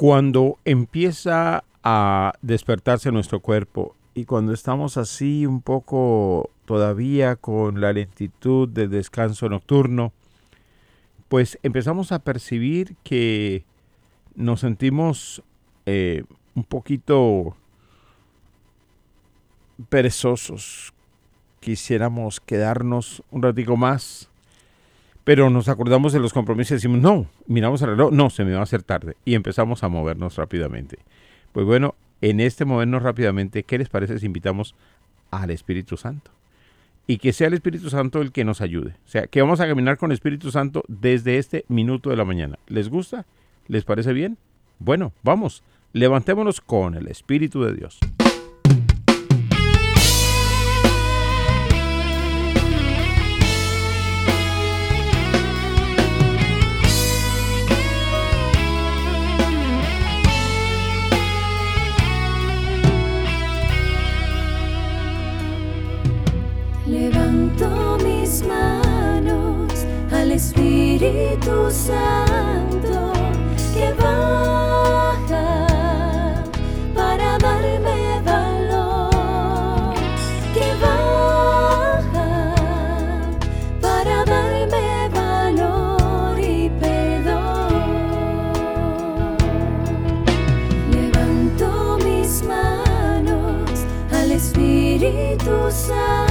Cuando empieza a despertarse nuestro cuerpo y cuando estamos así un poco todavía con la lentitud del descanso nocturno, pues empezamos a percibir que nos sentimos eh, un poquito perezosos. Quisiéramos quedarnos un ratico más, pero nos acordamos de los compromisos y decimos, no, miramos el reloj, no, se me va a hacer tarde. Y empezamos a movernos rápidamente. Pues bueno, en este movernos rápidamente, ¿qué les parece si invitamos al Espíritu Santo? y que sea el Espíritu Santo el que nos ayude. O sea, que vamos a caminar con el Espíritu Santo desde este minuto de la mañana. ¿Les gusta? ¿Les parece bien? Bueno, vamos, levantémonos con el Espíritu de Dios. Espíritu Santo que baja para darme valor, que baja para darme valor y perdón. Levanto mis manos al Espíritu Santo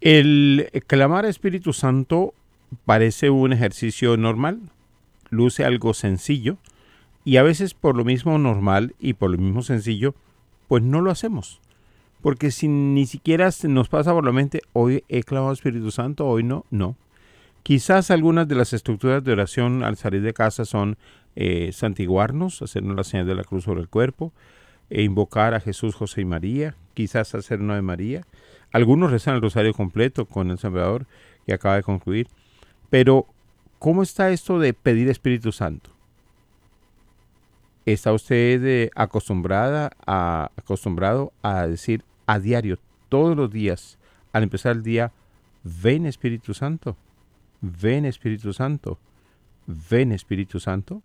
El clamar a Espíritu Santo parece un ejercicio normal, luce algo sencillo, y a veces por lo mismo normal y por lo mismo sencillo, pues no lo hacemos. Porque si ni siquiera nos pasa por la mente, hoy he clamado Espíritu Santo, hoy no, no. Quizás algunas de las estructuras de oración al salir de casa son eh, santiguarnos, hacernos la señal de la cruz sobre el cuerpo, e invocar a Jesús, José y María, quizás hacer una de María. Algunos rezan el rosario completo con el Salvador que acaba de concluir. Pero, ¿cómo está esto de pedir Espíritu Santo? ¿Está usted eh, acostumbrada a, acostumbrado a decir a diario, todos los días, al empezar el día, ven Espíritu Santo, ven Espíritu Santo, ven Espíritu Santo?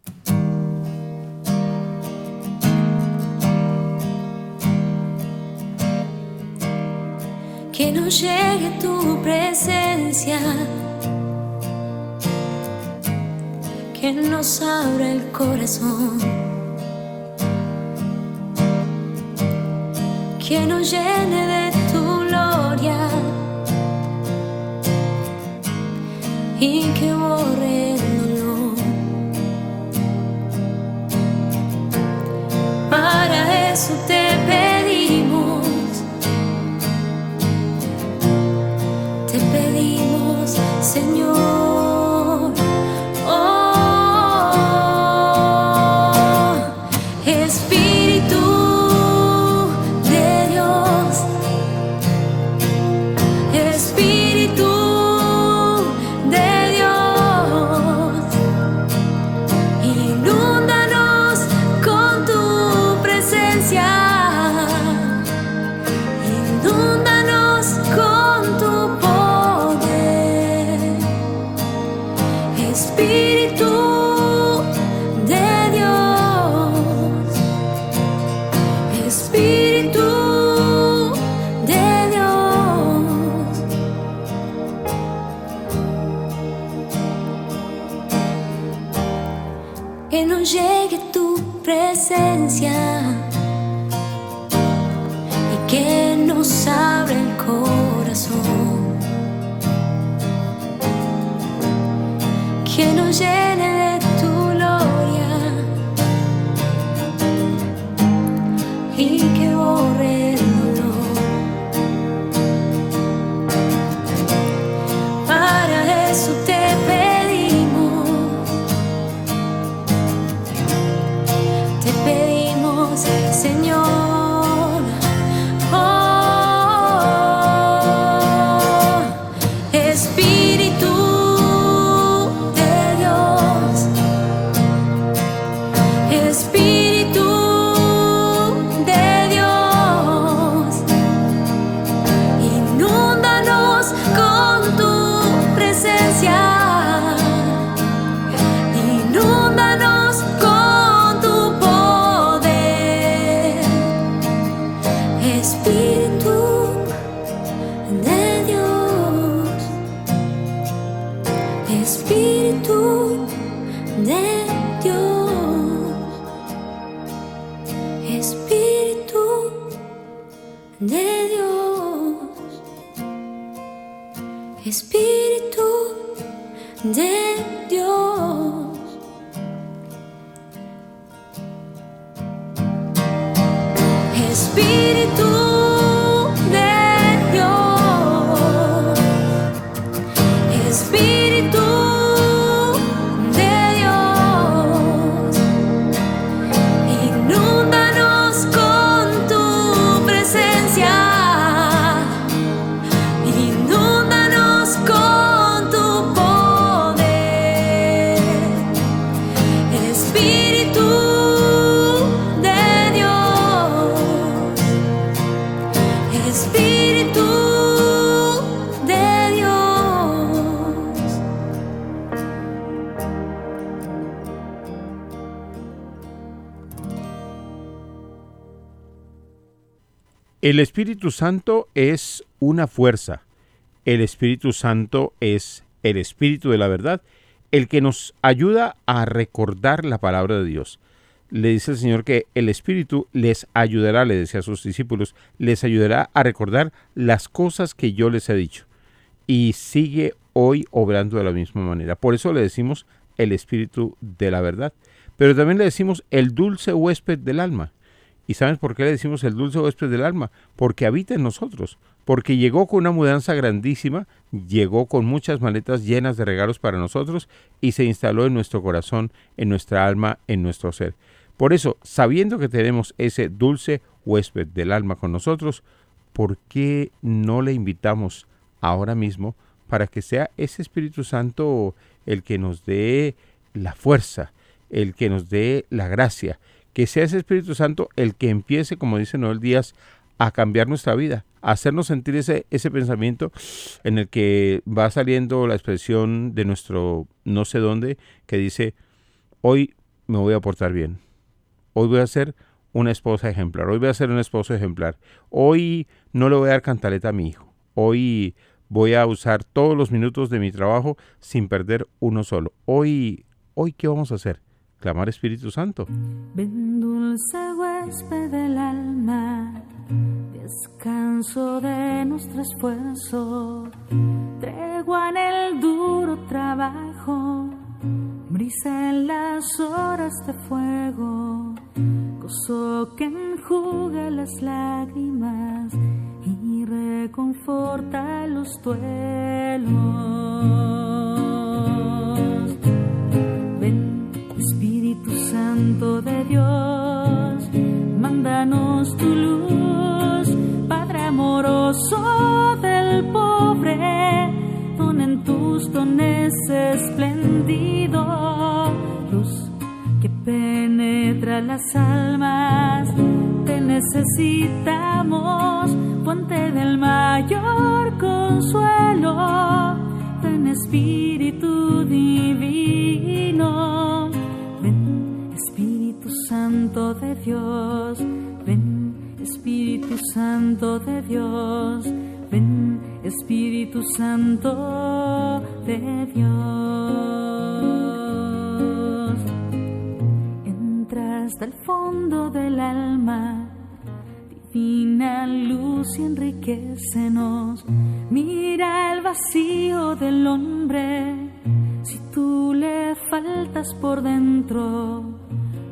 Que no llegue tu presencia, que nos abra el corazón que nos llene de tu gloria y que borre el dolor. Para eso te pedimos, Señor. El Espíritu Santo es una fuerza. El Espíritu Santo es el Espíritu de la verdad, el que nos ayuda a recordar la palabra de Dios. Le dice el Señor que el Espíritu les ayudará, le decía a sus discípulos, les ayudará a recordar las cosas que yo les he dicho. y sigue hoy obrando de la misma manera. Por eso le decimos el Espíritu de la verdad. Pero también le decimos el dulce huésped del alma. ¿Y sabes por qué le decimos el dulce huésped del alma? Porque habita en nosotros, porque llegó con una mudanza grandísima, llegó con muchas maletas llenas de regalos para nosotros y se instaló en nuestro corazón, en nuestra alma, en nuestro ser. Por eso, sabiendo que tenemos ese dulce huésped del alma con nosotros, ¿por qué no le invitamos ahora mismo para que sea ese Espíritu Santo el que nos dé la fuerza, el que nos dé la gracia, que sea ese Espíritu Santo el que empiece, como dice Noel Díaz, a cambiar nuestra vida, a hacernos sentir ese, ese pensamiento en el que va saliendo la expresión de nuestro no sé dónde, que dice, hoy me voy a portar bien, hoy voy a ser una esposa ejemplar, hoy voy a ser un esposo ejemplar, hoy no le voy a dar cantaleta a mi hijo, hoy voy a usar todos los minutos de mi trabajo sin perder uno solo. Hoy, hoy ¿qué vamos a hacer? Clamar Espíritu Santo. Ven dulce huésped del alma, descanso de nuestro esfuerzo, tregua en el duro trabajo, brisa en las horas de fuego, gozo que enjuga las lágrimas y reconforta los duelos. Ven, Espíritu Santo de Dios, mándanos tu luz, Padre amoroso del pobre, don en tus dones esplendido, luz que penetra las almas, te necesitamos, fuente del mayor consuelo, ven Espíritu divino, De Dios, ven Espíritu Santo de Dios, ven Espíritu Santo de Dios. Entra hasta el fondo del alma, divina luz y enriquecenos. Mira el vacío del hombre, si tú le faltas por dentro.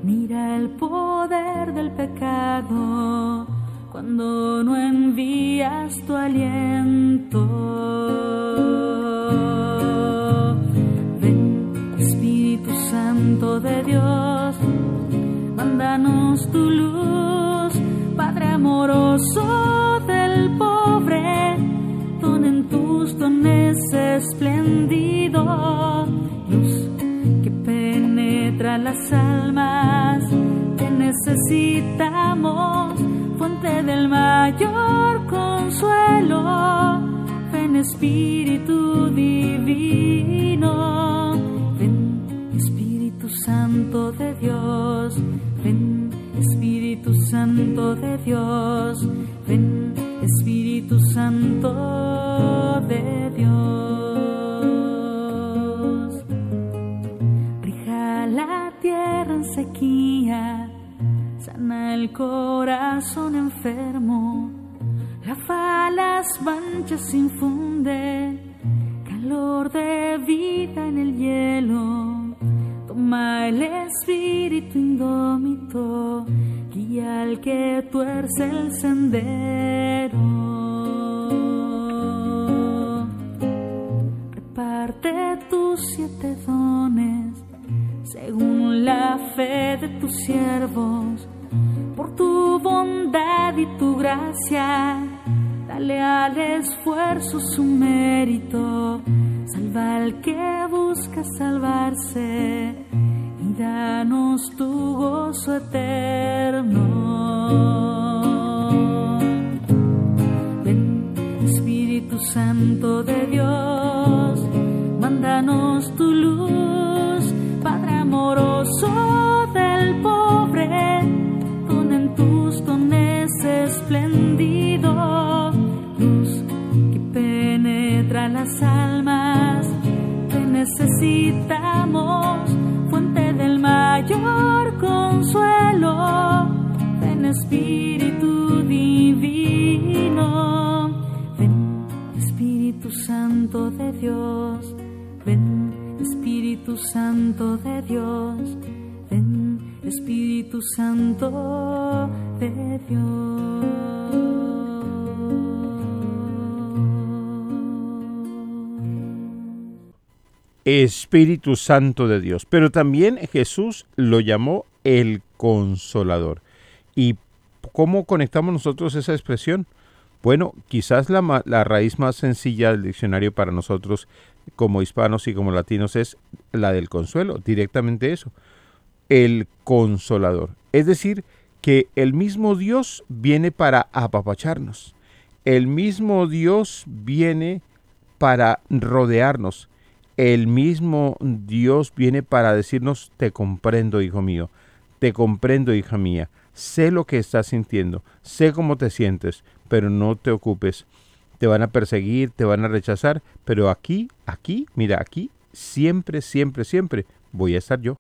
Mira el poder del pecado cuando no envías tu aliento. Ven, Espíritu Santo de Dios, mándanos tu luz, Padre amoroso del pobre, don en tus dones esplendido, penetra las almas, te necesitamos, fuente del mayor consuelo, ven Espíritu divino, ven Espíritu Santo de Dios, ven Espíritu Santo de Dios, ven Espíritu Santo de Dios. Sequía, sana el corazón enfermo, lava las manchas, infunde calor de vida en el hielo. Toma el espíritu indómito, guía al que tuerce el sendero. Reparte tus siete dones según la fe de tus siervos, por tu bondad y tu gracia. Dale al esfuerzo su mérito, salva al que busca salvarse y danos tu gozo eterno. Ven, Espíritu Santo de Dios, mándanos tu luz, amoroso del pobre, don en tus dones esplendido, luz que penetra las almas, te necesitamos, fuente del mayor consuelo, ven Espíritu divino, ven Espíritu Santo de Dios, ven Espíritu Santo de Dios, ven Espíritu Santo de Dios. Espíritu Santo de Dios. Pero también Jesús lo llamó el consolador. ¿Y cómo conectamos nosotros esa expresión? Bueno, quizás la, la raíz más sencilla del diccionario para nosotros como hispanos y como latinos es la del consuelo, directamente eso, el consolador. Es decir, que el mismo Dios viene para apapacharnos, el mismo Dios viene para rodearnos, el mismo Dios viene para decirnos, te comprendo, hijo mío, te comprendo, hija mía, sé lo que estás sintiendo, sé cómo te sientes, pero no te ocupes. Te van a perseguir, te van a rechazar, pero aquí, aquí, mira, aquí, siempre, siempre, siempre voy a estar yo.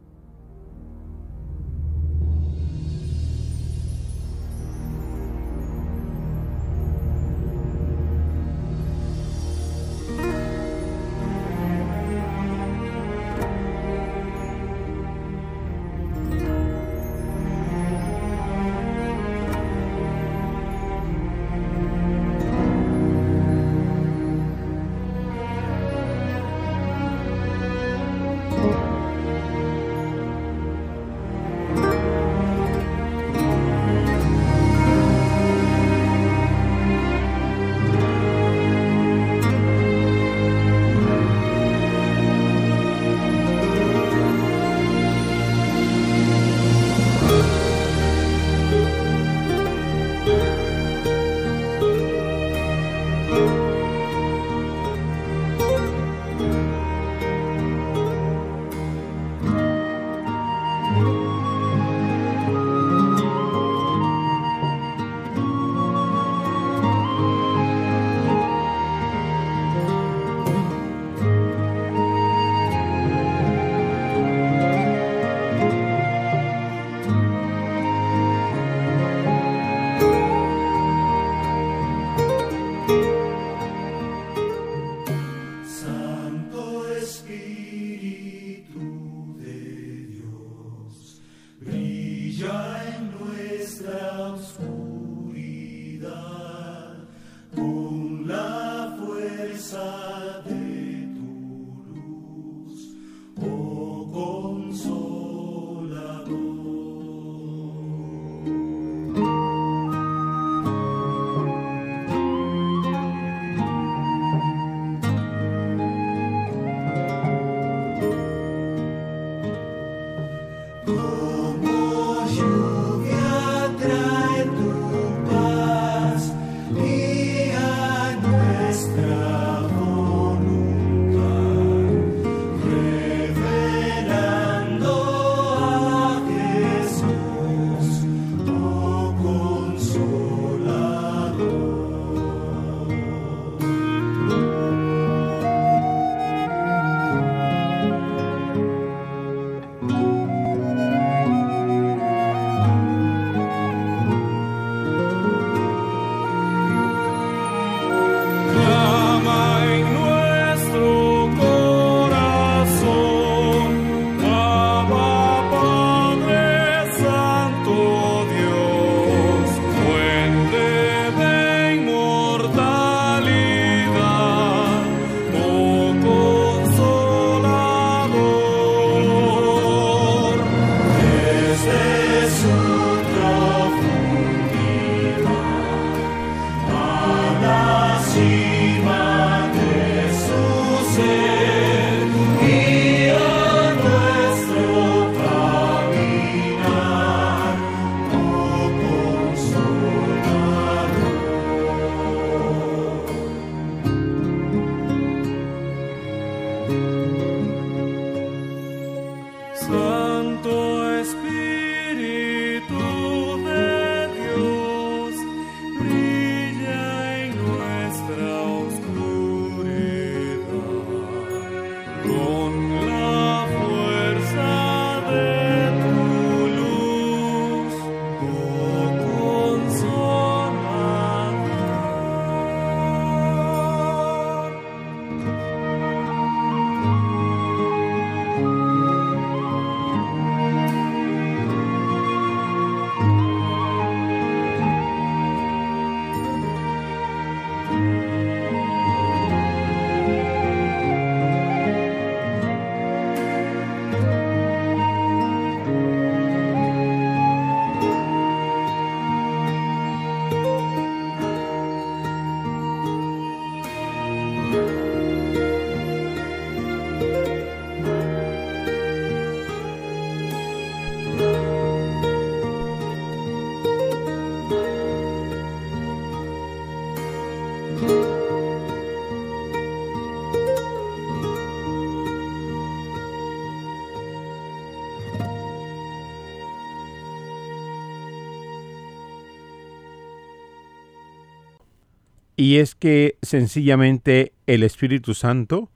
Y es que sencillamente el Espíritu Santo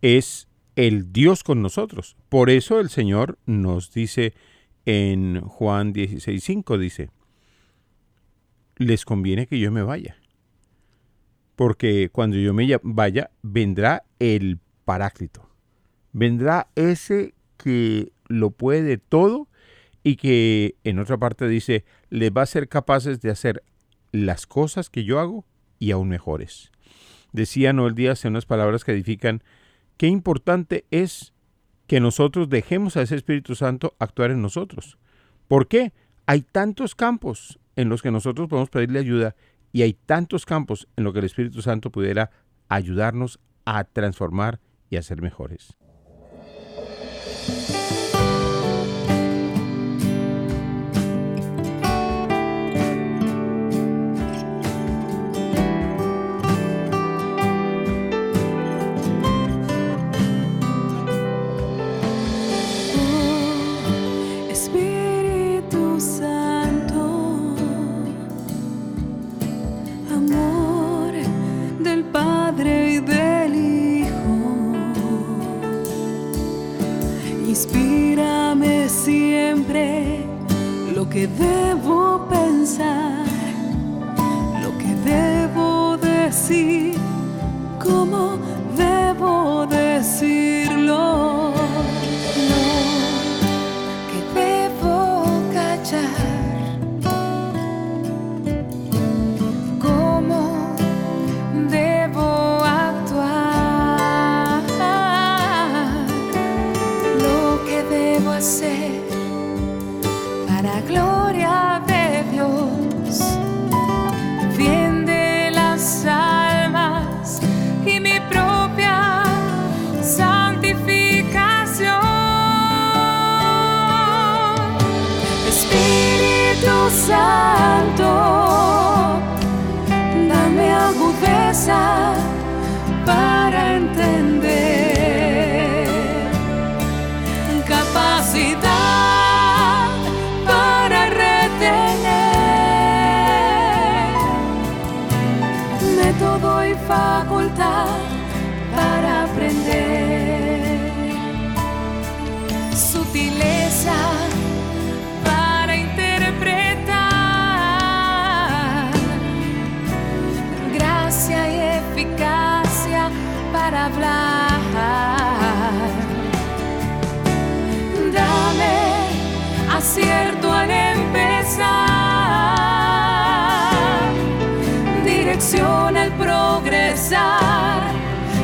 es el Dios con nosotros. Por eso el Señor nos dice en Juan 16:5 dice, les conviene que yo me vaya. Porque cuando yo me vaya, vendrá el Paráclito. Vendrá ese que lo puede todo y que en otra parte dice, les va a ser capaces de hacer las cosas que yo hago y aún mejores. Decía Noel Díaz en unas palabras que edifican, qué importante es que nosotros dejemos a ese Espíritu Santo actuar en nosotros. ¿Por qué? Hay tantos campos en los que nosotros podemos pedirle ayuda y hay tantos campos en los que el Espíritu Santo pudiera ayudarnos a transformar y a ser mejores.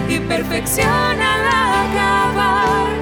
Y perfección al acabar.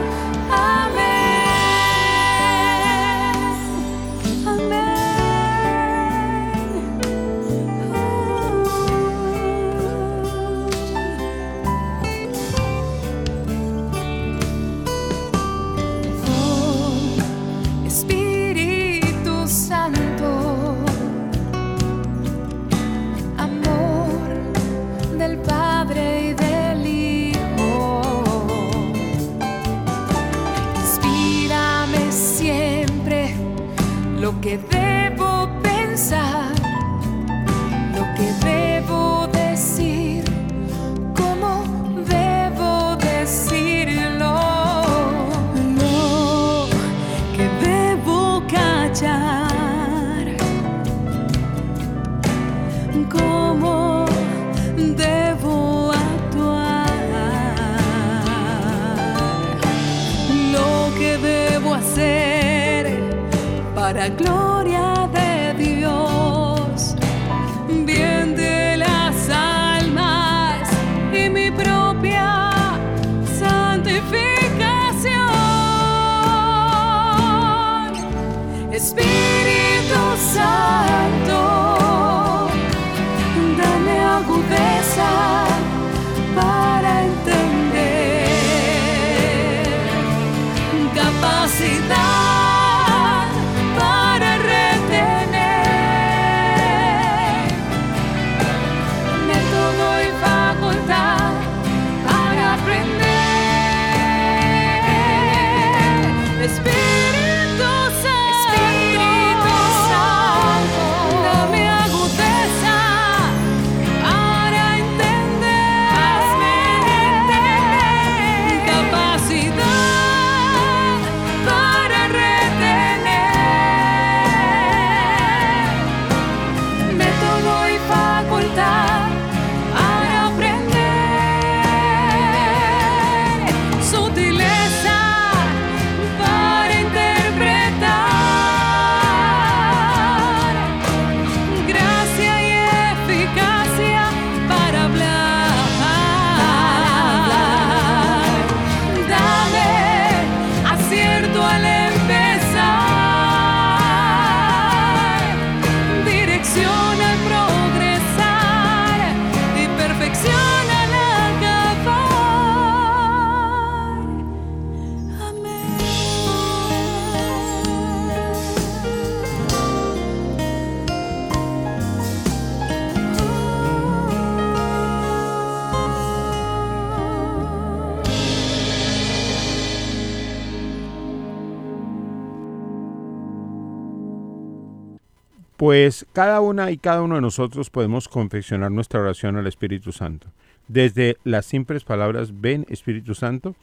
Pues cada una y cada uno de nosotros podemos confeccionar nuestra oración al Espíritu Santo. Desde las simples palabras, ven Espíritu Santo,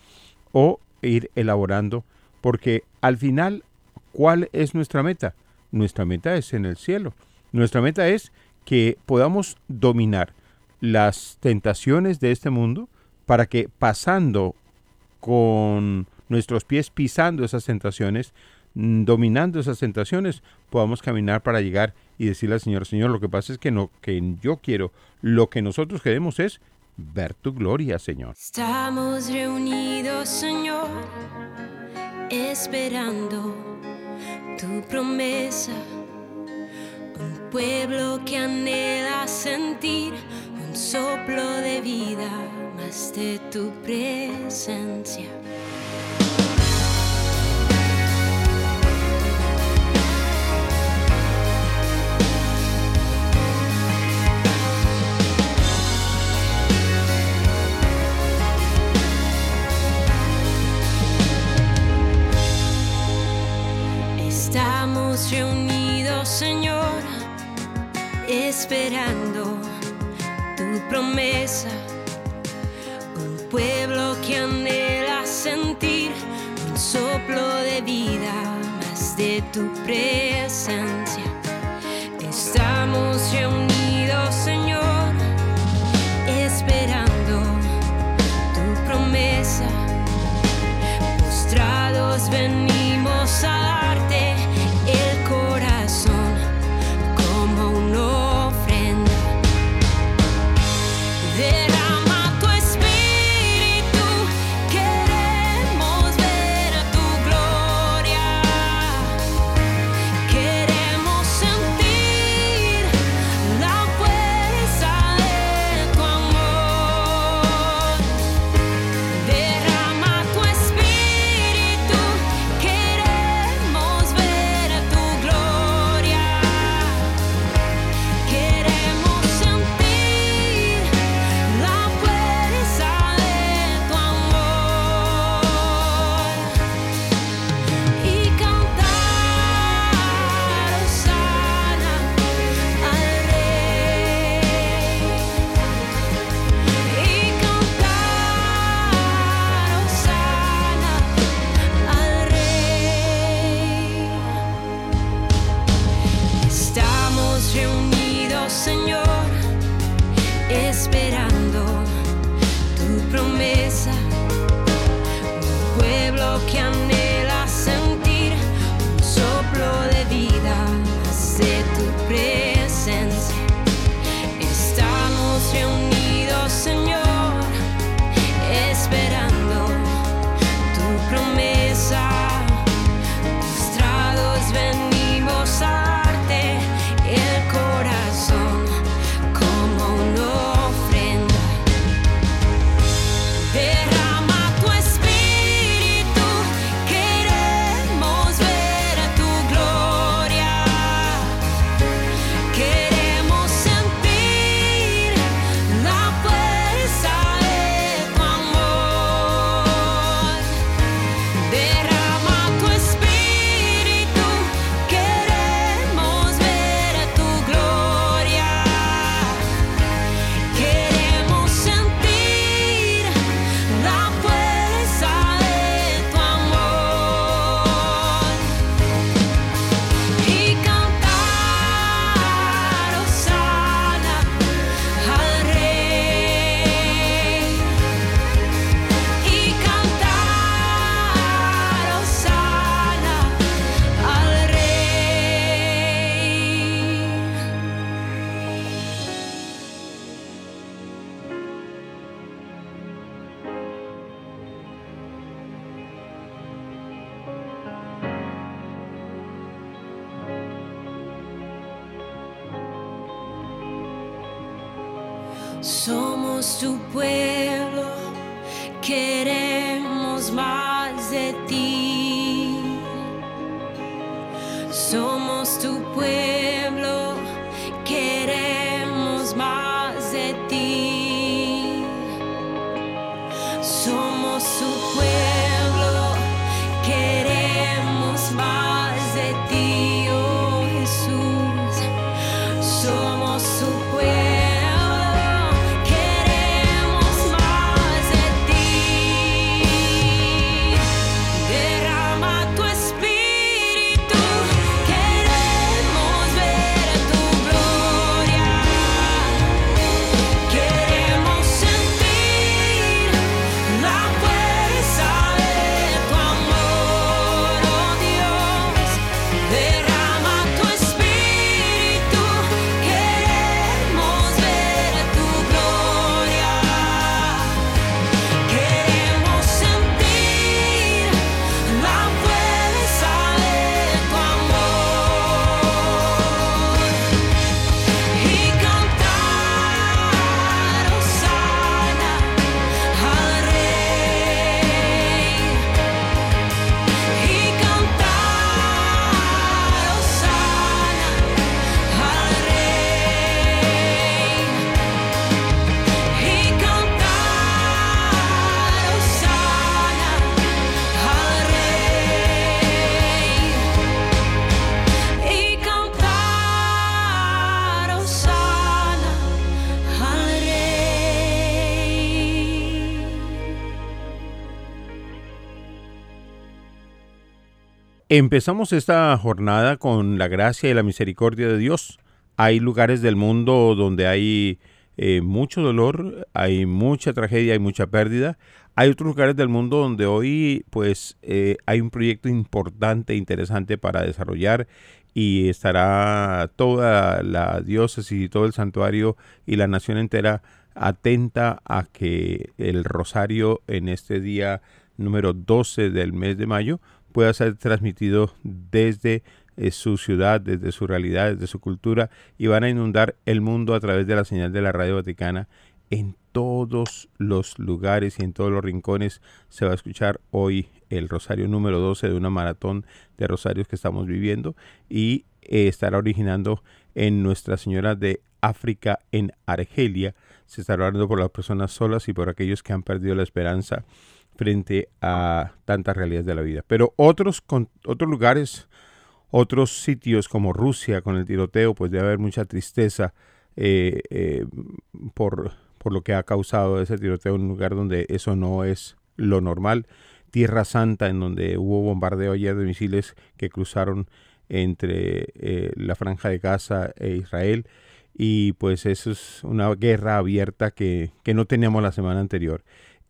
o ir elaborando, porque al final, ¿cuál es nuestra meta? Nuestra meta es en el cielo. Nuestra meta es que podamos dominar las tentaciones de este mundo para que pasando con nuestros pies pisando esas tentaciones, dominando esas tentaciones, podamos caminar para llegar y decirle al Señor, Señor, lo que pasa es que no, que yo quiero, lo que nosotros queremos es ver tu gloria, Señor. Estamos reunidos, Señor, esperando tu promesa. Un pueblo que anhela sentir un soplo de vida más de tu presencia. Estamos reunidos, Señor, esperando tu promesa. Un pueblo que anhela sentir un soplo de vida más de tu presencia. Estamos reunidos, Señor, esperando tu promesa. Postrados venimos a Empezamos esta jornada con la gracia y la misericordia de Dios. Hay lugares del mundo donde hay eh, mucho dolor, hay mucha tragedia, hay mucha pérdida. Hay otros lugares del mundo donde hoy pues eh, hay un proyecto importante, interesante para desarrollar y estará toda la diócesis y todo el santuario y la nación entera atenta a que el rosario en este día número 12 del mes de mayo pueda ser transmitido desde eh, su ciudad, desde su realidad, desde su cultura y van a inundar el mundo a través de la señal de la radio vaticana en todos los lugares y en todos los rincones se va a escuchar hoy el rosario número 12 de una maratón de rosarios que estamos viviendo y eh, estará originando en Nuestra Señora de África en Argelia. Se estará hablando por las personas solas y por aquellos que han perdido la esperanza frente a tantas realidades de la vida. Pero otros, con, otros lugares, otros sitios como Rusia con el tiroteo, pues debe haber mucha tristeza eh, eh, por, por lo que ha causado ese tiroteo en un lugar donde eso no es lo normal. Tierra Santa, en donde hubo bombardeo ayer de misiles que cruzaron entre eh, la franja de Gaza e Israel. Y pues eso es una guerra abierta que, que no teníamos la semana anterior.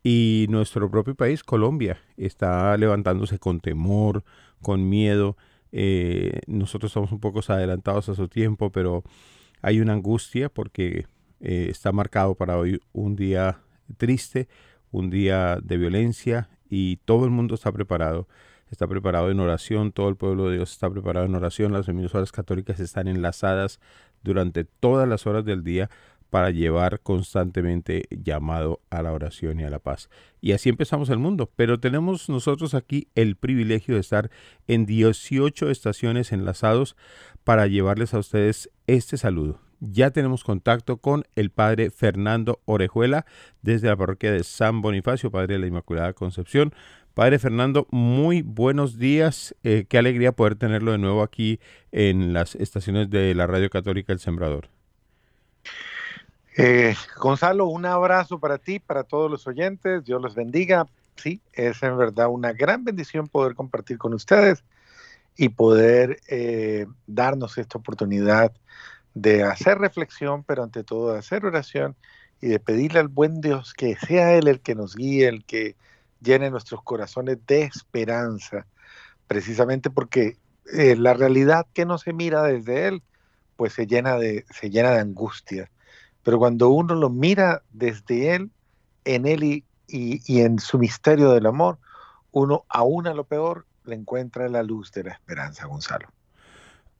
Y nuestro propio país, Colombia, está levantándose con temor, con miedo. Eh, nosotros estamos un poco adelantados a su tiempo, pero hay una angustia porque eh, está marcado para hoy un día triste, un día de violencia y todo el mundo está preparado. Está preparado en oración, todo el pueblo de Dios está preparado en oración. Las emisoras católicas están enlazadas durante todas las horas del día para llevar constantemente llamado a la oración y a la paz. Y así empezamos el mundo, pero tenemos nosotros aquí el privilegio de estar en 18 estaciones enlazados para llevarles a ustedes este saludo. Ya tenemos contacto con el padre Fernando Orejuela desde la parroquia de San Bonifacio, padre de la Inmaculada Concepción. Padre Fernando, muy buenos días. Eh, qué alegría poder tenerlo de nuevo aquí en las estaciones de la Radio Católica El Sembrador. Eh, Gonzalo, un abrazo para ti, para todos los oyentes. Dios los bendiga. Sí, es en verdad una gran bendición poder compartir con ustedes y poder eh, darnos esta oportunidad de hacer reflexión, pero ante todo de hacer oración y de pedirle al buen Dios que sea Él el que nos guíe, el que llene nuestros corazones de esperanza, precisamente porque eh, la realidad que no se mira desde Él, pues se llena de, se llena de angustia. Pero cuando uno lo mira desde Él, en Él y, y, en su misterio del amor, uno aún a lo peor le encuentra la luz de la esperanza, Gonzalo.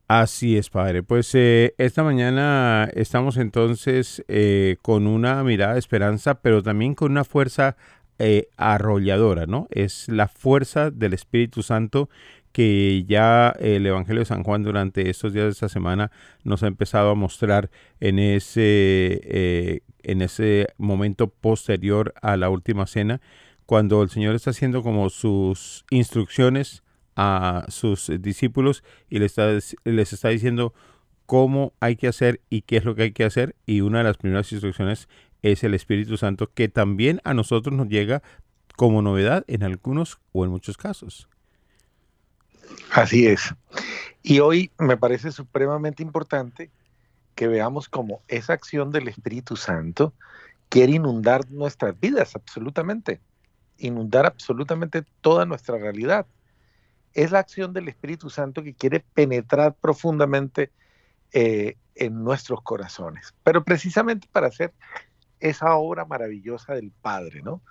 Así es, padre. Pues eh, esta mañana estamos entonces eh, con una mirada de esperanza, pero también con una fuerza eh, arrolladora, ¿no? Es la fuerza del Espíritu Santo que ya el Evangelio de San Juan durante estos días de esta semana nos ha empezado a mostrar en ese, eh, en ese momento posterior a la última cena, cuando el Señor está haciendo como sus instrucciones a sus discípulos y les está, les está diciendo cómo hay que hacer y qué es lo que hay que hacer. Y una de las primeras instrucciones es el Espíritu Santo, que también a nosotros nos llega como novedad en algunos o en muchos casos. Así es. Y hoy me parece supremamente importante que veamos cómo esa acción del Espíritu Santo quiere inundar nuestras vidas, absolutamente. Inundar absolutamente toda nuestra realidad. Es la acción del Espíritu Santo que quiere penetrar profundamente eh, en nuestros corazones. Pero precisamente para hacer esa obra maravillosa del Padre, ¿no?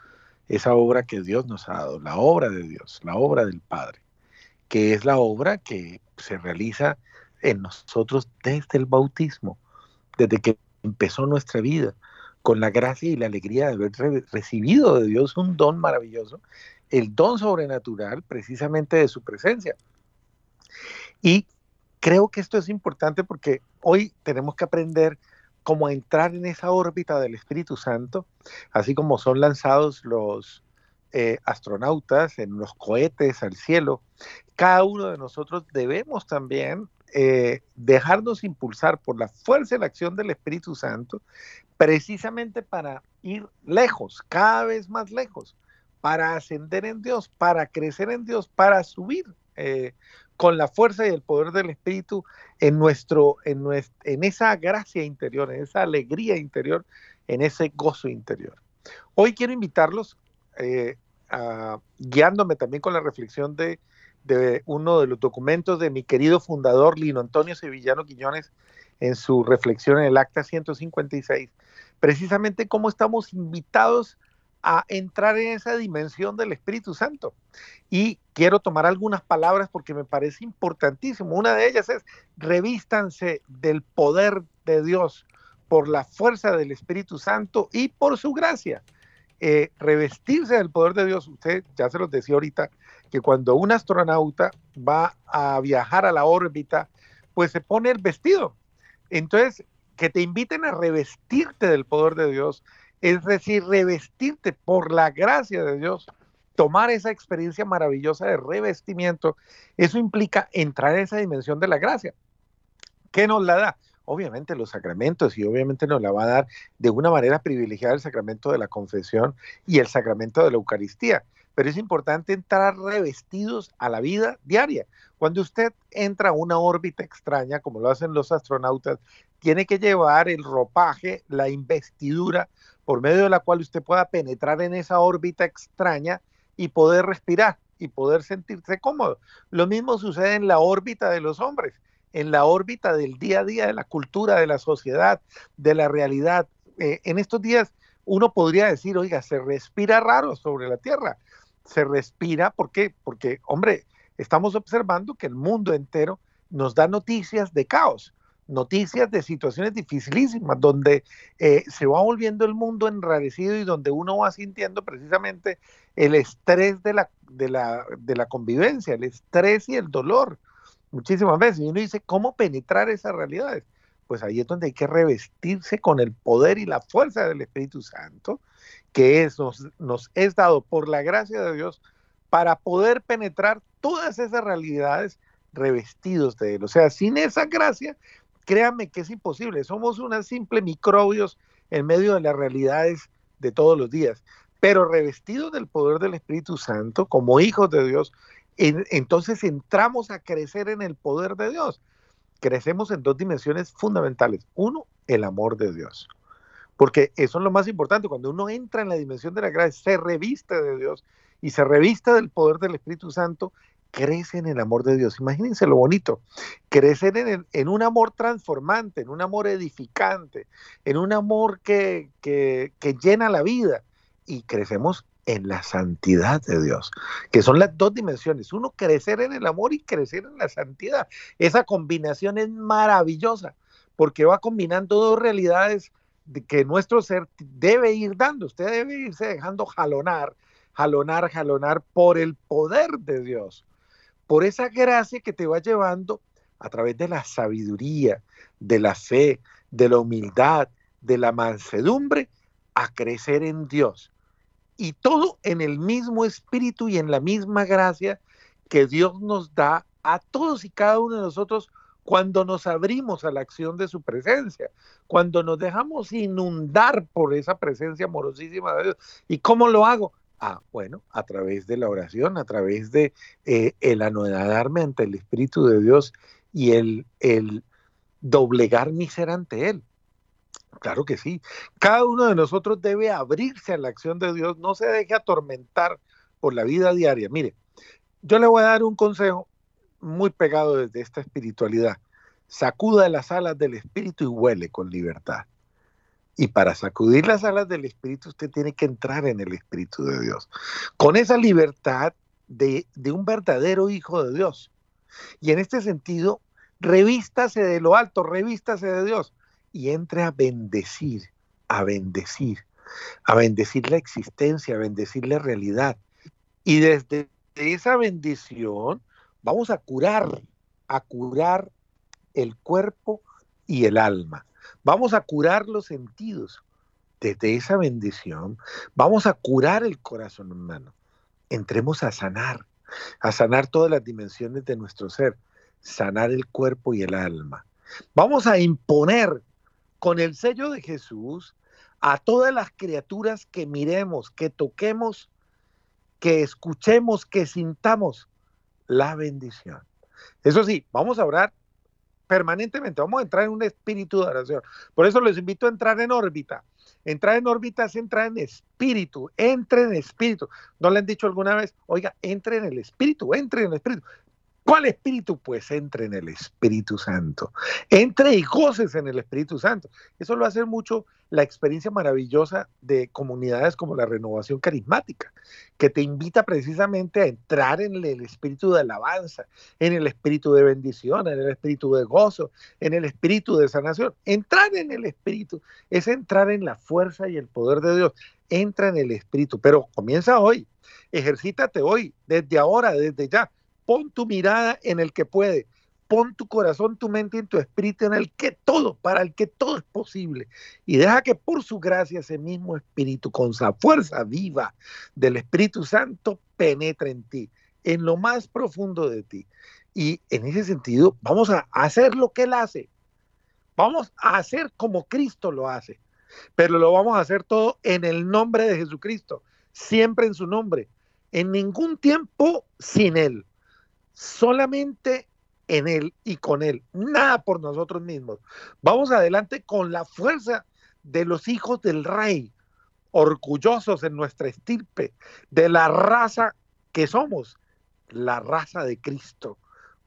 Esa obra que Dios nos ha dado, la obra de Dios, la obra del Padre que es la obra que se realiza en nosotros desde el bautismo, desde que empezó nuestra vida, con la gracia y la alegría de haber recibido de Dios un don maravilloso, el don sobrenatural precisamente de su presencia. Y creo que esto es importante porque hoy tenemos que aprender cómo entrar en esa órbita del Espíritu Santo, así como son lanzados los eh, astronautas en los cohetes al cielo, cada uno de nosotros debemos también eh, dejarnos impulsar por la fuerza y la acción del Espíritu Santo, precisamente para ir lejos, cada vez más lejos, para ascender en Dios, para crecer en Dios, para subir eh, con la fuerza y el poder del Espíritu en, nuestro, en, nues- en esa gracia interior, en esa alegría interior, en ese gozo interior. Hoy quiero invitarlos, eh, a- guiándome también con la reflexión de, de uno de los documentos de mi querido fundador, Lino Antonio Sevillano Quiñones, en su reflexión en el Acta 156, precisamente cómo estamos invitados a entrar en esa dimensión del Espíritu Santo. Y quiero tomar algunas palabras porque me parece importantísimo. Una de ellas es, revístanse del poder de Dios por la fuerza del Espíritu Santo y por su gracia. Eh, revestirse del poder de Dios, usted ya se los decía ahorita, que cuando un astronauta va a viajar a la órbita, pues se pone el vestido. Entonces, que te inviten a revestirte del poder de Dios, es decir, revestirte por la gracia de Dios, tomar esa experiencia maravillosa de revestimiento, eso implica entrar en esa dimensión de la gracia. ¿Qué nos la da? Obviamente los sacramentos y obviamente nos la va a dar de una manera privilegiada el sacramento de la confesión y el sacramento de la Eucaristía. Pero es importante entrar revestidos a la vida diaria. Cuando usted entra a una órbita extraña, como lo hacen los astronautas, tiene que llevar el ropaje, la investidura, por medio de la cual usted pueda penetrar en esa órbita extraña y poder respirar y poder sentirse cómodo. Lo mismo sucede en la órbita de los hombres, en la órbita del día a día, de la cultura, de la sociedad, de la realidad. Eh, en estos días uno podría decir, oiga, se respira raro sobre la Tierra. Se respira, ¿por qué? Porque, hombre, estamos observando que el mundo entero nos da noticias de caos, noticias de situaciones dificilísimas, donde eh, se va volviendo el mundo enrarecido y donde uno va sintiendo precisamente el estrés de la, de la, de la convivencia, el estrés y el dolor muchísimas veces. Y uno dice, ¿cómo penetrar esas realidades? Pues ahí es donde hay que revestirse con el poder y la fuerza del Espíritu Santo, que es, nos, nos es dado por la gracia de Dios para poder penetrar todas esas realidades revestidos de Él. O sea, sin esa gracia, créanme que es imposible. Somos unas simples microbios en medio de las realidades de todos los días. Pero revestidos del poder del Espíritu Santo, como hijos de Dios, en- entonces entramos a crecer en el poder de Dios. Crecemos en dos dimensiones fundamentales. Uno, el amor de Dios. Porque eso es lo más importante. Cuando uno entra en la dimensión de la gracia, se reviste de Dios y se reviste del poder del Espíritu Santo, crece en el amor de Dios. Imagínense lo bonito. Crecer en, un amor transformante, en un amor edificante, en un amor que, que llena la vida. Y crecemos en la santidad de Dios, que son las dos dimensiones. Uno, crecer en el amor y crecer en la santidad. Esa combinación es maravillosa, porque va combinando dos realidades de que nuestro ser debe ir dando. Usted debe irse dejando jalonar, jalonar, jalonar por el poder de Dios, por esa gracia que te va llevando a través de la sabiduría, de la fe, de la humildad, de la mansedumbre, a crecer en Dios. Y todo en el mismo espíritu y en la misma gracia que Dios nos da a todos y cada uno de nosotros cuando nos abrimos a la acción de su presencia, cuando nos dejamos inundar por esa presencia amorosísima de Dios. ¿Y cómo lo hago? Ah, bueno, a través de la oración, a través de eh, el anodarme ante el Espíritu de Dios y el, el doblegar mi ser ante Él. Claro que sí. Cada uno de nosotros debe abrirse a la acción de Dios, no se deje atormentar por la vida diaria. Mire, yo le voy a dar un consejo muy pegado desde esta espiritualidad. Sacuda las alas del espíritu y huele con libertad. Y para sacudir las alas del espíritu usted tiene que entrar en el espíritu de Dios. Con esa libertad de, de un verdadero hijo de Dios. Y en este sentido, revístase de lo alto, revístase de Dios y entre a bendecir, a bendecir, a bendecir la existencia, a bendecir la realidad. Y desde esa bendición vamos a curar, a curar el cuerpo y el alma. Vamos a curar los sentidos. Desde esa bendición vamos a curar el corazón humano. Entremos a sanar, a sanar todas las dimensiones de nuestro ser, sanar el cuerpo y el alma. Vamos a imponer con el sello de Jesús a todas las criaturas que miremos, que toquemos, que escuchemos, que sintamos la bendición. Eso sí, vamos a orar permanentemente, vamos a entrar en un espíritu de oración. Por eso les invito a entrar en órbita. Entrar en órbita es entrar en espíritu, entre en espíritu. ¿No le han dicho alguna vez, oiga, entre en el espíritu, entre en el espíritu? ¿Cuál espíritu? Pues entre en el Espíritu Santo. Entre y goces en el Espíritu Santo. Eso lo hace mucho la experiencia maravillosa de comunidades como la renovación carismática, que te invita precisamente a entrar en el espíritu de alabanza, en el espíritu de bendición, en el espíritu de gozo, en el espíritu de sanación. Entrar en el espíritu es entrar en la fuerza y el poder de Dios. Entra en el espíritu, pero comienza hoy. Ejercítate hoy, desde ahora, desde ya Pon tu mirada en el que puede. Pon tu corazón, tu mente y tu espíritu en el que todo, para el que todo es posible. Y deja que por su gracia ese mismo espíritu, con esa fuerza viva del Espíritu Santo, penetre en ti, en lo más profundo de ti. Y en ese sentido, vamos a hacer lo que Él hace. Vamos a hacer como Cristo lo hace. Pero lo vamos a hacer todo en el nombre de Jesucristo, siempre en su nombre. En ningún tiempo sin Él solamente en Él y con Él, nada por nosotros mismos. Vamos adelante con la fuerza de los hijos del rey, orgullosos en nuestra estirpe, de la raza que somos, la raza de Cristo,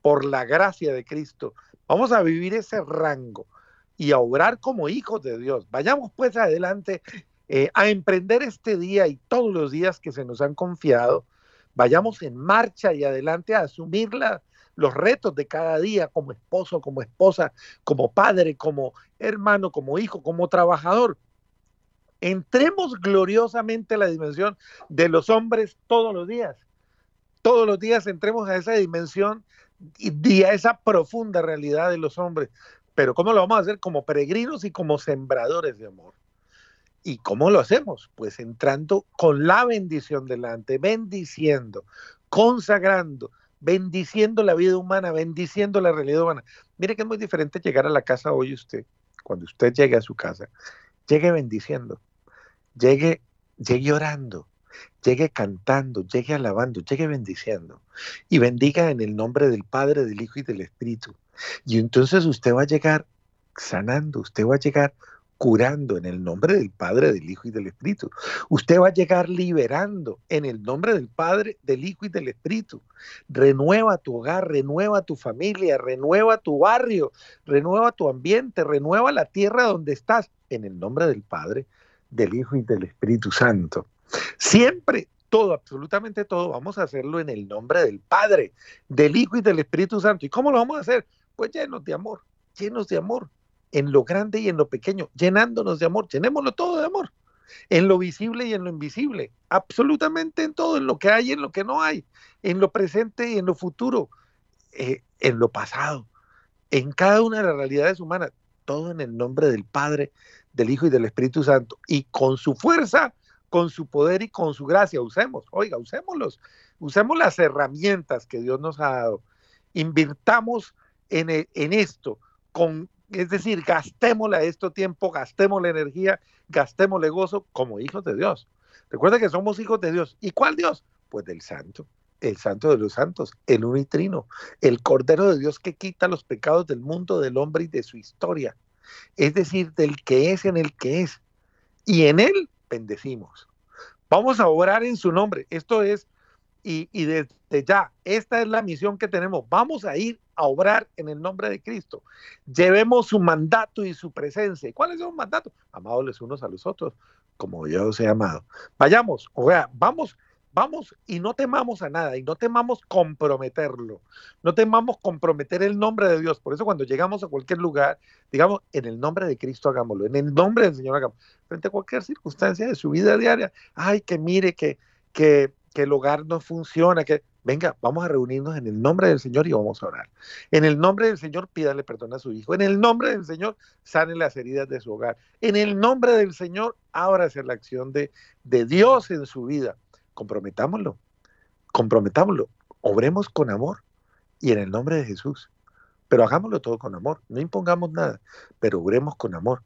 por la gracia de Cristo. Vamos a vivir ese rango y a obrar como hijos de Dios. Vayamos pues adelante eh, a emprender este día y todos los días que se nos han confiado vayamos en marcha y adelante a asumir los retos de cada día como esposo, como esposa, como padre, como hermano, como hijo, como trabajador. Entremos gloriosamente a la dimensión de los hombres todos los días. Todos los días entremos a esa dimensión y a esa profunda realidad de los hombres. Pero ¿cómo lo vamos a hacer? Como peregrinos y como sembradores de amor. ¿Y cómo lo hacemos? Pues entrando con la bendición delante, bendiciendo, consagrando, bendiciendo la vida humana, bendiciendo la realidad humana. Mire que es muy diferente llegar a la casa hoy usted, cuando usted llegue a su casa, llegue bendiciendo, llegue, llegue orando, llegue cantando, llegue alabando, llegue bendiciendo y bendiga en el nombre del Padre, del Hijo y del Espíritu. Y entonces usted va a llegar sanando, usted va a llegar curando en el nombre del Padre, del Hijo y del Espíritu. Usted va a llegar liberando en el nombre del Padre, del Hijo y del Espíritu. Renueva tu hogar, renueva tu familia, renueva tu barrio, renueva tu ambiente, renueva la tierra donde estás en el nombre del Padre, del Hijo y del Espíritu Santo. Siempre todo, absolutamente todo, vamos a hacerlo en el nombre del Padre, del Hijo y del Espíritu Santo. ¿Y cómo lo vamos a hacer? Pues llenos de amor, llenos de amor en lo grande y en lo pequeño, llenándonos de amor, llenémoslo todo de amor, en lo visible y en lo invisible, absolutamente en todo, en lo que hay y en lo que no hay, en lo presente y en lo futuro, eh, en lo pasado, en cada una de las realidades humanas, todo en el nombre del Padre, del Hijo y del Espíritu Santo, y con su fuerza, con su poder y con su gracia, usemos, oiga, usémoslos, usemos las herramientas que Dios nos ha dado, invirtamos en, e, en esto, con es decir, gastémosle esto tiempo, gastémosle energía, gastémosle gozo como hijos de Dios. Recuerda que somos hijos de Dios. ¿Y cuál Dios? Pues del Santo, el Santo de los Santos, el unitrino, el Cordero de Dios que quita los pecados del mundo, del hombre y de su historia. Es decir, del que es en el que es. Y en él bendecimos. Vamos a orar en su nombre. Esto es, y, y desde ya, esta es la misión que tenemos. Vamos a ir a obrar en el nombre de Cristo. Llevemos su mandato y su presencia. ¿Cuál es su mandato? Amados los unos a los otros, como yo os he amado. Vayamos, o sea, vamos, vamos y no temamos a nada y no temamos comprometerlo. No temamos comprometer el nombre de Dios. Por eso cuando llegamos a cualquier lugar, digamos, en el nombre de Cristo hagámoslo, en el nombre del Señor hagámoslo. Frente a cualquier circunstancia de su vida diaria, ay, que mire que, que, que el hogar no funciona, que Venga, vamos a reunirnos en el nombre del Señor y vamos a orar. En el nombre del Señor, pídale perdón a su hijo. En el nombre del Señor, sane las heridas de su hogar. En el nombre del Señor, ábrase la acción de, de Dios en su vida. Comprometámoslo, comprometámoslo. Obremos con amor y en el nombre de Jesús. Pero hagámoslo todo con amor. No impongamos nada, pero obremos con amor.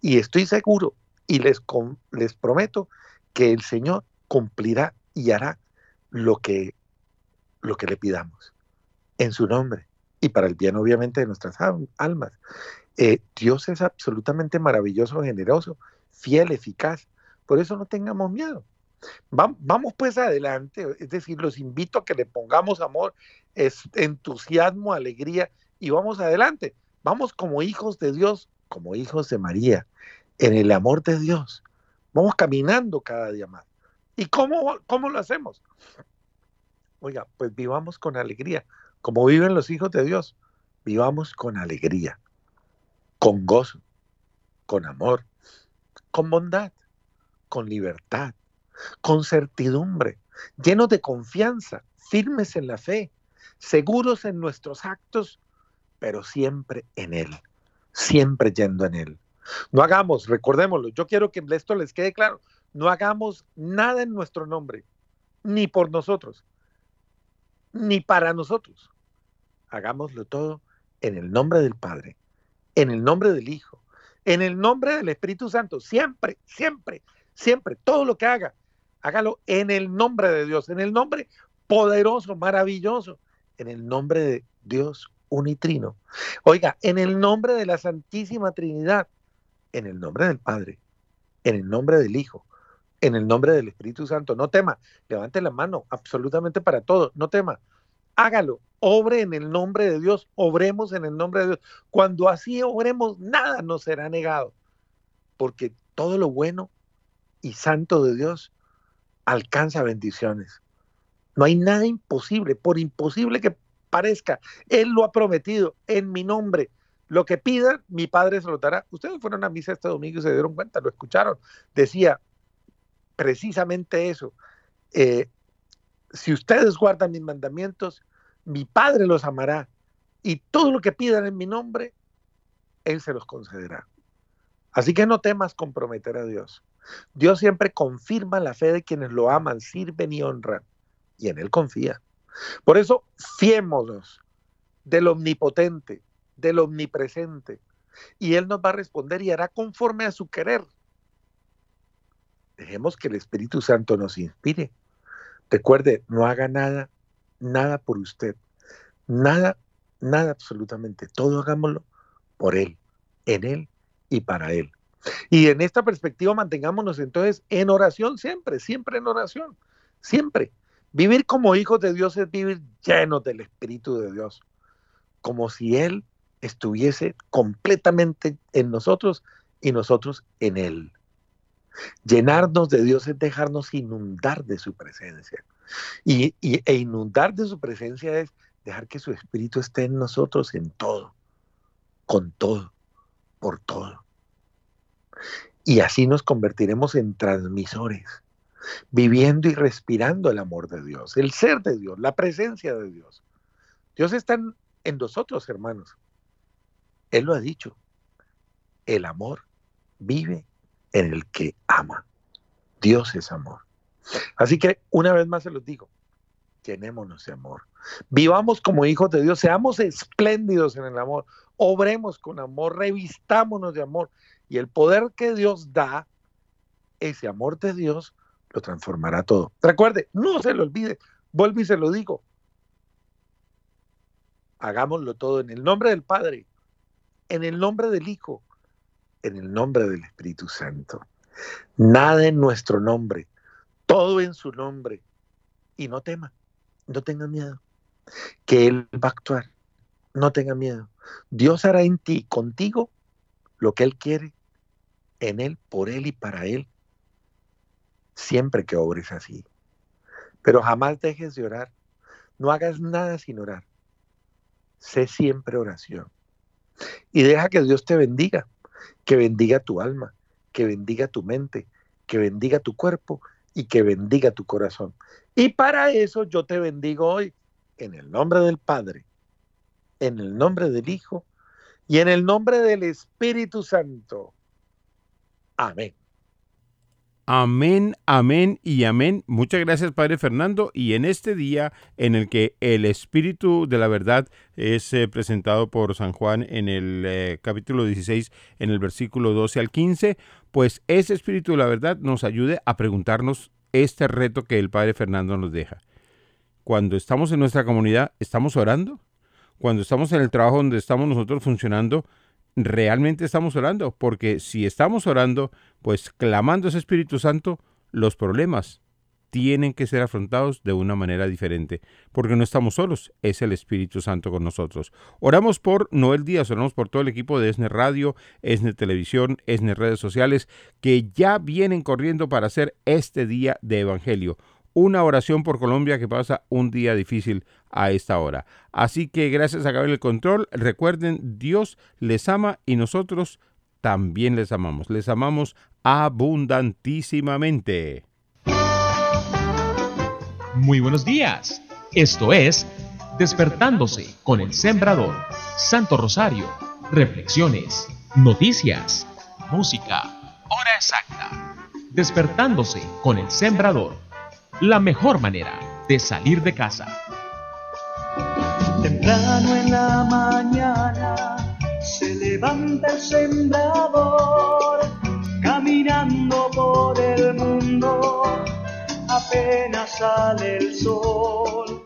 Y estoy seguro y les, les prometo que el Señor cumplirá y hará lo que lo que le pidamos. en su nombre y para el bien obviamente de nuestras al- almas. Eh, Dios es absolutamente maravilloso, generoso, fiel, eficaz. Por eso no tengamos miedo. Va- Vamos pues adelante, es decir, los invito a que le pongamos amor, es, entusiasmo, alegría y vamos adelante. Vamos como hijos de Dios, como hijos de María, en el amor de Dios. Vamos caminando cada día más. ¿Y cómo, cómo lo hacemos? Oiga, pues vivamos con alegría, como viven los hijos de Dios. Vivamos con alegría, con gozo, con amor, con bondad, con libertad, con certidumbre, llenos de confianza, firmes en la fe, seguros en nuestros actos, pero siempre en Él, siempre yendo en Él. No hagamos, recordémoslo, yo quiero que esto les quede claro, no hagamos nada en nuestro nombre, ni por nosotros, ni para nosotros. Hagámoslo todo en el nombre del Padre, en el nombre del Hijo, en el nombre del Espíritu Santo, siempre, siempre, siempre, todo lo que haga, hágalo en el nombre de Dios, en el nombre poderoso, maravilloso, en el nombre de Dios unitrino. Oiga, en el nombre de la Santísima Trinidad, en el nombre del Padre, en el nombre del Hijo, en el nombre del Espíritu Santo. No tema, levante la mano absolutamente para todo, no tema. Hágalo, obre en el nombre de Dios, obremos en el nombre de Dios. Cuando así obremos, nada nos será negado, porque todo lo bueno y santo de Dios alcanza bendiciones. No hay nada imposible, por imposible que parezca. Él lo ha prometido en mi nombre. Lo que pidan, mi Padre se lo dará. Ustedes fueron a misa este domingo y se dieron cuenta, lo escucharon. Decía precisamente eso. Eh, si ustedes guardan mis mandamientos, mi Padre los amará. Y todo lo que pidan en mi nombre, Él se los concederá. Así que no temas comprometer a Dios. Dios siempre confirma la fe de quienes lo aman, sirven y honran. Y en Él confía. Por eso, fiémonos del omnipotente, del omnipresente. Y Él nos va a responder y hará conforme a su querer. Dejemos que el Espíritu Santo nos inspire. Recuerde, no haga nada, nada por usted. Nada, nada absolutamente. Todo hagámoslo por Él, en Él y para Él. Y en esta perspectiva mantengámonos entonces en oración siempre, siempre en oración, siempre. Vivir como hijos de Dios es vivir llenos del Espíritu de Dios, como si Él estuviese completamente en nosotros y nosotros en Él. Llenarnos de Dios es dejarnos inundar de su presencia. Y, e inundar de su presencia es dejar que su Espíritu esté en nosotros en todo, con todo, por todo. Y así nos convertiremos en transmisores, viviendo y respirando el amor de Dios, el ser de Dios, la presencia de Dios. Dios está en, en nosotros, hermanos. Él lo ha dicho. El amor vive en el que ama. Dios es amor. Así que una vez más se los digo, llenémonos de amor. Vivamos como hijos de Dios, seamos espléndidos en el amor, obremos con amor, revistámonos de amor. Y el poder que Dios da, ese amor de Dios, lo transformará todo. Recuerde, no se lo olvide, vuelvo y se lo digo. Hagámoslo todo en el nombre del Padre, en el nombre del Hijo, en el nombre del Espíritu Santo. Nada en nuestro nombre, todo en su nombre. Y no tema, no tenga miedo, que Él va a actuar. No tenga miedo. Dios hará en ti, contigo, lo que Él quiere, en Él, por Él y para Él, siempre que obres así. Pero jamás dejes de orar. No hagas nada sin orar. Sé siempre oración. Y deja que Dios te bendiga, que bendiga tu alma, que bendiga tu mente, que bendiga tu cuerpo y que bendiga tu corazón. Y para eso yo te bendigo hoy en el nombre del Padre, en el nombre del Hijo y en el nombre del Espíritu Santo. Amén. Amén, amén y amén. Muchas gracias, Padre Fernando. Y en este día en el que el Espíritu de la Verdad es eh, presentado por San Juan en el eh, capítulo 16, en el versículo 12 al 15, pues ese Espíritu de la Verdad nos ayude a preguntarnos este reto que el Padre Fernando nos deja. Cuando estamos en nuestra comunidad, ¿estamos orando? cuando estamos en el trabajo donde estamos nosotros funcionando, realmente estamos orando, porque si estamos orando, pues clamando ese Espíritu Santo, los problemas tienen que ser afrontados de una manera diferente, porque no estamos solos, es el Espíritu Santo con nosotros. Oramos por Noel Díaz, oramos por todo el equipo de ESNE Radio, ESNE Televisión, ESNE Redes Sociales, que ya vienen corriendo para hacer este día de Evangelio. Una oración por Colombia que pasa un día difícil a esta hora. Así que gracias a Gabriel el Control, recuerden, Dios les ama y nosotros también les amamos. Les amamos abundantísimamente. Muy buenos días. Esto es Despertándose con el Sembrador. Santo Rosario. Reflexiones. Noticias. Música. Hora exacta. Despertándose con el Sembrador. La mejor manera de salir de casa. Temprano en la mañana se levanta el sembrador, caminando por el mundo, apenas sale el sol.